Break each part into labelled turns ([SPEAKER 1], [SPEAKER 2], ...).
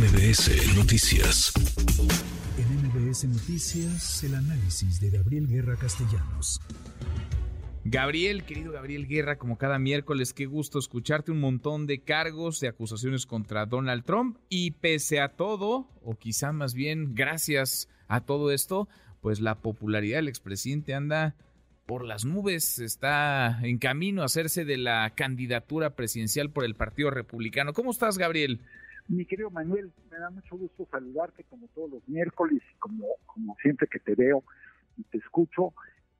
[SPEAKER 1] MBS Noticias.
[SPEAKER 2] En MBS Noticias, el análisis de Gabriel Guerra Castellanos.
[SPEAKER 3] Gabriel, querido Gabriel Guerra, como cada miércoles, qué gusto escucharte un montón de cargos, de acusaciones contra Donald Trump y pese a todo, o quizá más bien gracias a todo esto, pues la popularidad del expresidente anda por las nubes, está en camino a hacerse de la candidatura presidencial por el Partido Republicano. ¿Cómo estás, Gabriel?
[SPEAKER 4] Mi querido Manuel, me da mucho gusto saludarte como todos los miércoles y como, como siempre que te veo y te escucho.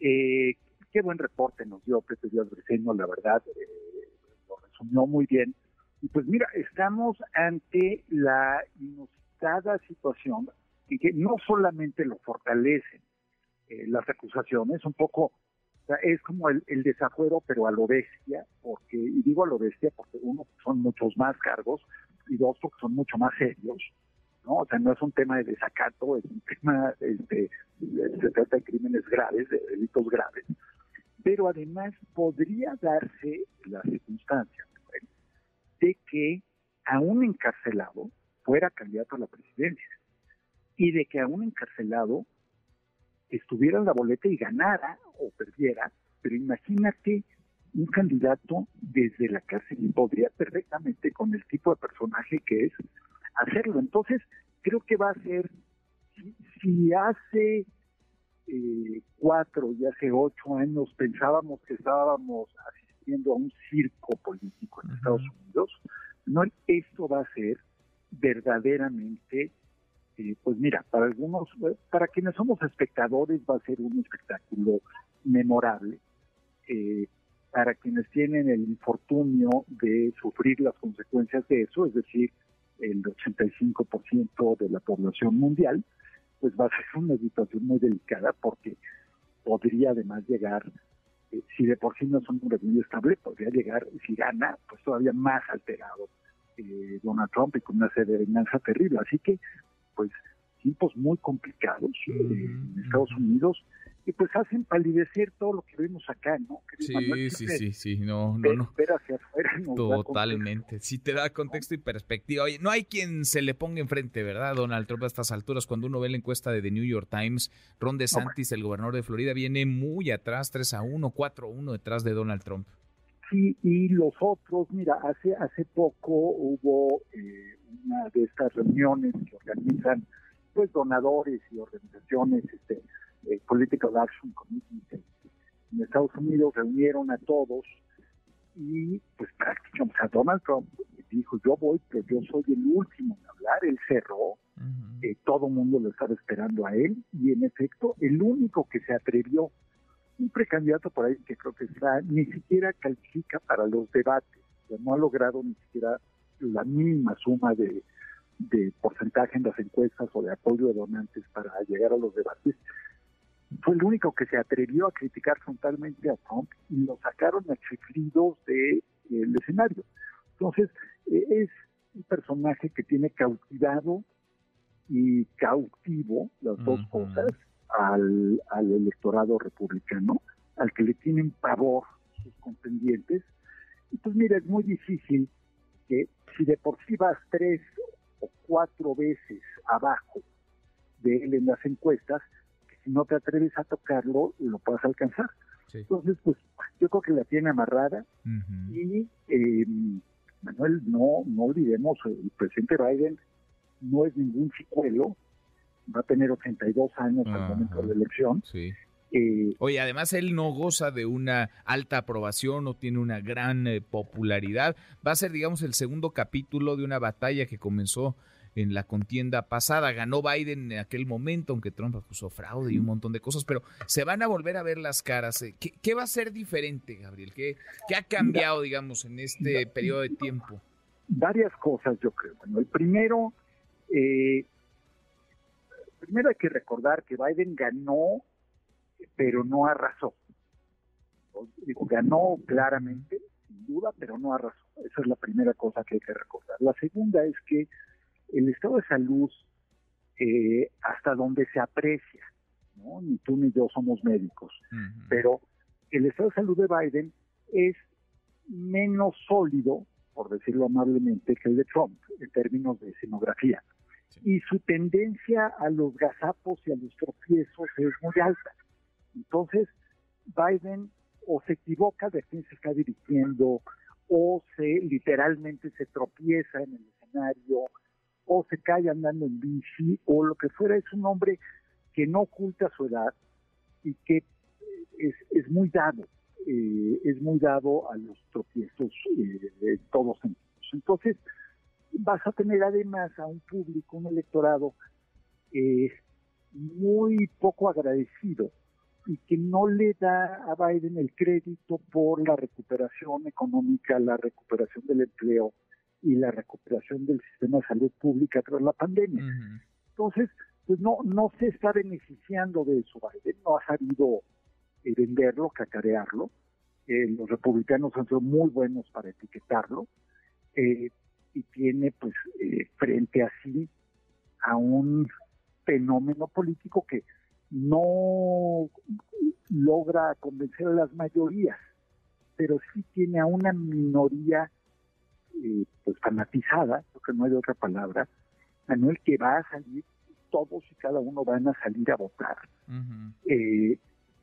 [SPEAKER 4] Eh, qué buen reporte nos dio Pepe Díaz Briceño, la verdad, eh, lo resumió muy bien. Y pues mira, estamos ante la inusitada situación y que no solamente lo fortalecen eh, las acusaciones, un poco es como el, desafuero, pero a lo bestia, porque, y digo a lo bestia porque uno, son muchos más cargos, y dos, porque son mucho más serios, ¿no? O sea, no es un tema de desacato, es un tema, este, se trata de crímenes graves, de delitos graves, pero además podría darse la circunstancia de que a un encarcelado fuera candidato a la presidencia y de que a un encarcelado estuviera en la boleta y ganara o perdiera, pero imagínate un candidato desde la cárcel y podría perfectamente con el tipo de personaje que es hacerlo. Entonces, creo que va a ser, si, hace eh, cuatro y hace ocho años pensábamos que estábamos asistiendo a un circo político en Estados Unidos, no, esto va a ser verdaderamente eh, pues mira, para algunos, para quienes somos espectadores va a ser un espectáculo memorable. Eh, para quienes tienen el infortunio de sufrir las consecuencias de eso, es decir, el 85% de la población mundial, pues va a ser una situación muy delicada porque podría además llegar, si de por sí no es un muy estable, podría llegar, si gana, pues todavía más alterado Donald Trump y con una serie de venganza terrible. Así que pues tiempos muy complicados eh, en Estados Unidos y pues hacen palidecer todo lo que vemos acá, ¿no?
[SPEAKER 3] Sí, sí, sí, sí, no, no, no.
[SPEAKER 4] hacia afuera.
[SPEAKER 3] Totalmente, sí te da contexto y perspectiva. Oye, no hay quien se le ponga enfrente, ¿verdad, Donald Trump, a estas alturas? Cuando uno ve la encuesta de The New York Times, Ron DeSantis, el gobernador de Florida, viene muy atrás, 3 a 1, 4 a 1 detrás de Donald Trump.
[SPEAKER 4] Sí, y los otros, mira, hace, hace poco hubo eh, una de estas reuniones que organizan pues donadores y organizaciones, este, eh, Political Action Committee en Estados Unidos reunieron a todos y pues prácticamente, o sea, Donald Trump dijo yo voy, pero yo soy el último en hablar, él cerró, eh, todo el mundo lo estaba esperando a él y en efecto el único que se atrevió, un precandidato por ahí que creo que está, ni siquiera califica para los debates, no ha logrado ni siquiera la mínima suma de, porcentaje en las encuestas o de apoyo de donantes para llegar a los debates, fue el único que se atrevió a criticar frontalmente a Trump y lo sacaron a chiflidos del de, escenario. Entonces, e, es un personaje que tiene cautivado y cautivo, las dos cosas, al, al electorado republicano, al que le tienen pavor sus contendientes. Y pues mira, es muy difícil que si de por sí vas tres o cuatro veces abajo de él en las encuestas, si no te atreves a tocarlo, lo puedas alcanzar. Entonces, pues yo creo que la tiene amarrada y eh, Manuel, no, no olvidemos, el presidente Biden no es ningún chicuelo, va a tener 82 años al momento de la elección.
[SPEAKER 3] Sí. Eh, Oye, además él no goza de una alta aprobación, no tiene una gran eh, popularidad. Va a ser, digamos, el segundo capítulo de una batalla que comenzó en la contienda pasada. Ganó Biden en aquel momento, aunque Trump acusó fraude y un montón de cosas, pero se van a volver a ver las caras. Eh, ¿Qué, va a ser diferente, Gabriel? ¿Qué, qué ha cambiado, digamos, en este periodo de tiempo?
[SPEAKER 4] Varias cosas, yo creo. Bueno, el primero, primero hay que recordar que Biden ganó pero no arrasó. Digo, ganó claramente, sin duda, pero no arrasó. Esa es la primera cosa que hay que recordar. La segunda es que el estado de salud, eh, hasta donde se aprecia, ¿no? ni tú ni yo somos médicos, pero el estado de salud de Biden es menos sólido por decirlo amablemente, que el de Trump en términos de escenografía. Y su tendencia a los gazapos y a los tropiezos es muy alta. Entonces, Biden o se equivoca de quién se está dirigiendo, o se literalmente se tropieza en el escenario, o se cae andando en bici, o lo que fuera. Es un hombre que no oculta su edad y que es, es muy dado, eh, es muy dado a los tropiezos eh, en todos sentidos. Entonces, vas a tener además a un público, un electorado eh, muy poco agradecido y que no le da a Biden el crédito por la recuperación económica, la recuperación del empleo y la recuperación del sistema de salud pública tras la pandemia. Entonces, pues no, no se está beneficiando de eso. Biden no ha sabido eh, venderlo, cacarearlo. Eh, los republicanos han sido muy buenos para etiquetarlo eh, y tiene pues frente a sí a un fenómeno político que no logra convencer a las mayorías, pero sí tiene a una minoría pues fanatizada, porque no hay otra palabra, Manuel, que va a salir todos y cada uno van a salir a votar. eh,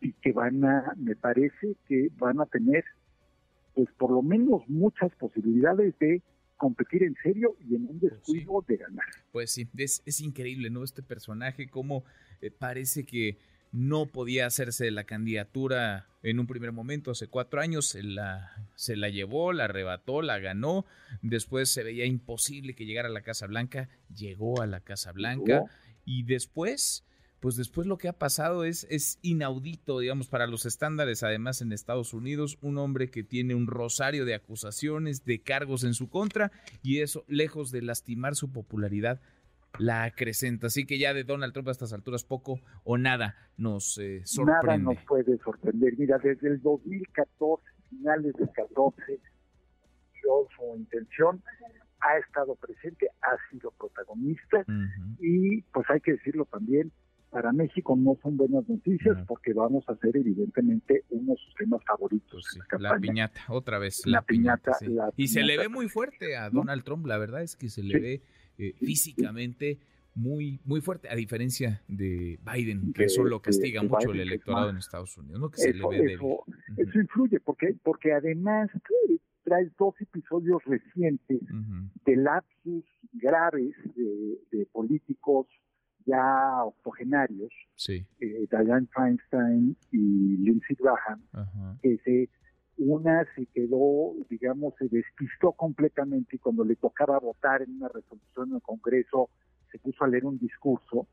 [SPEAKER 4] y que van a, me parece que van a tener, pues por lo menos muchas posibilidades de competir en serio y en un pues descuido de ganar.
[SPEAKER 3] Pues sí, es, es, increíble, ¿no? Este personaje, como eh, parece que no podía hacerse la candidatura en un primer momento. Hace cuatro años, se la, se la llevó, la arrebató, la ganó, después se veía imposible que llegara a la Casa Blanca, llegó a la Casa Blanca. y después pues después lo que ha pasado es, es inaudito, digamos, para los estándares, además en Estados Unidos, un hombre que tiene un rosario de acusaciones, de cargos en su contra, y eso, lejos de lastimar su popularidad, la acrecenta. Así que ya de Donald Trump a estas alturas poco o nada nos eh, sorprende.
[SPEAKER 4] Nada nos puede sorprender. Mira, desde el 2014, finales del 14, su intención ha estado presente, ha sido protagonista y pues hay que decirlo también, para México no son buenas noticias porque vamos a ser evidentemente uno de sus temas favoritos.
[SPEAKER 3] la piñata, otra vez. La, piñata. y se le ve muy fuerte a Donald Trump, la verdad es que se le ve eh, físicamente muy muy fuerte, a diferencia de Biden, que eso lo castiga mucho el electorado en Estados Unidos, ¿no? Que se le ve
[SPEAKER 4] eso, eso influye, porque, porque además trae dos episodios recientes de lapsus graves de políticos ya octogenarios,
[SPEAKER 3] sí.
[SPEAKER 4] eh, Diane Feinstein y Lindsey Graham, que se, una se quedó, digamos, se despistó completamente y cuando le tocaba votar en una resolución en el Congreso se puso a leer un discurso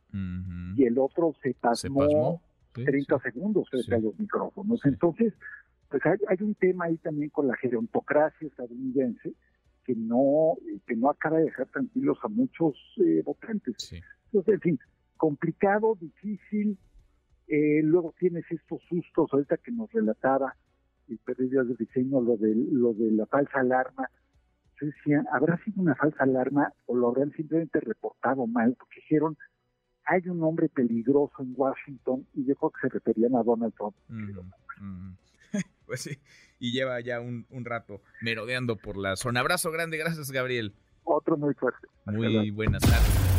[SPEAKER 4] y el otro se pasmó, 30 segundos frente a los micrófonos. Entonces, pues hay, hay, un tema ahí también con la gerontocracia estadounidense que no que no acaba de dejar tranquilos a muchos eh, votantes. Entonces, en fin, complicado, difícil. Eh, luego tienes estos sustos, ahorita que nos relataba el periodista de diseño, lo de, lo de la falsa alarma. Yo decía, ¿habrá sido una falsa alarma o lo habrán simplemente reportado mal? Porque dijeron, hay un hombre peligroso en Washington y dijo que se referían a Donald Trump.
[SPEAKER 3] pues sí, y lleva ya un, un, rato merodeando por la zona. Abrazo grande, gracias Gabriel.
[SPEAKER 4] Otro muy fuerte.
[SPEAKER 3] Muy buenas tardes.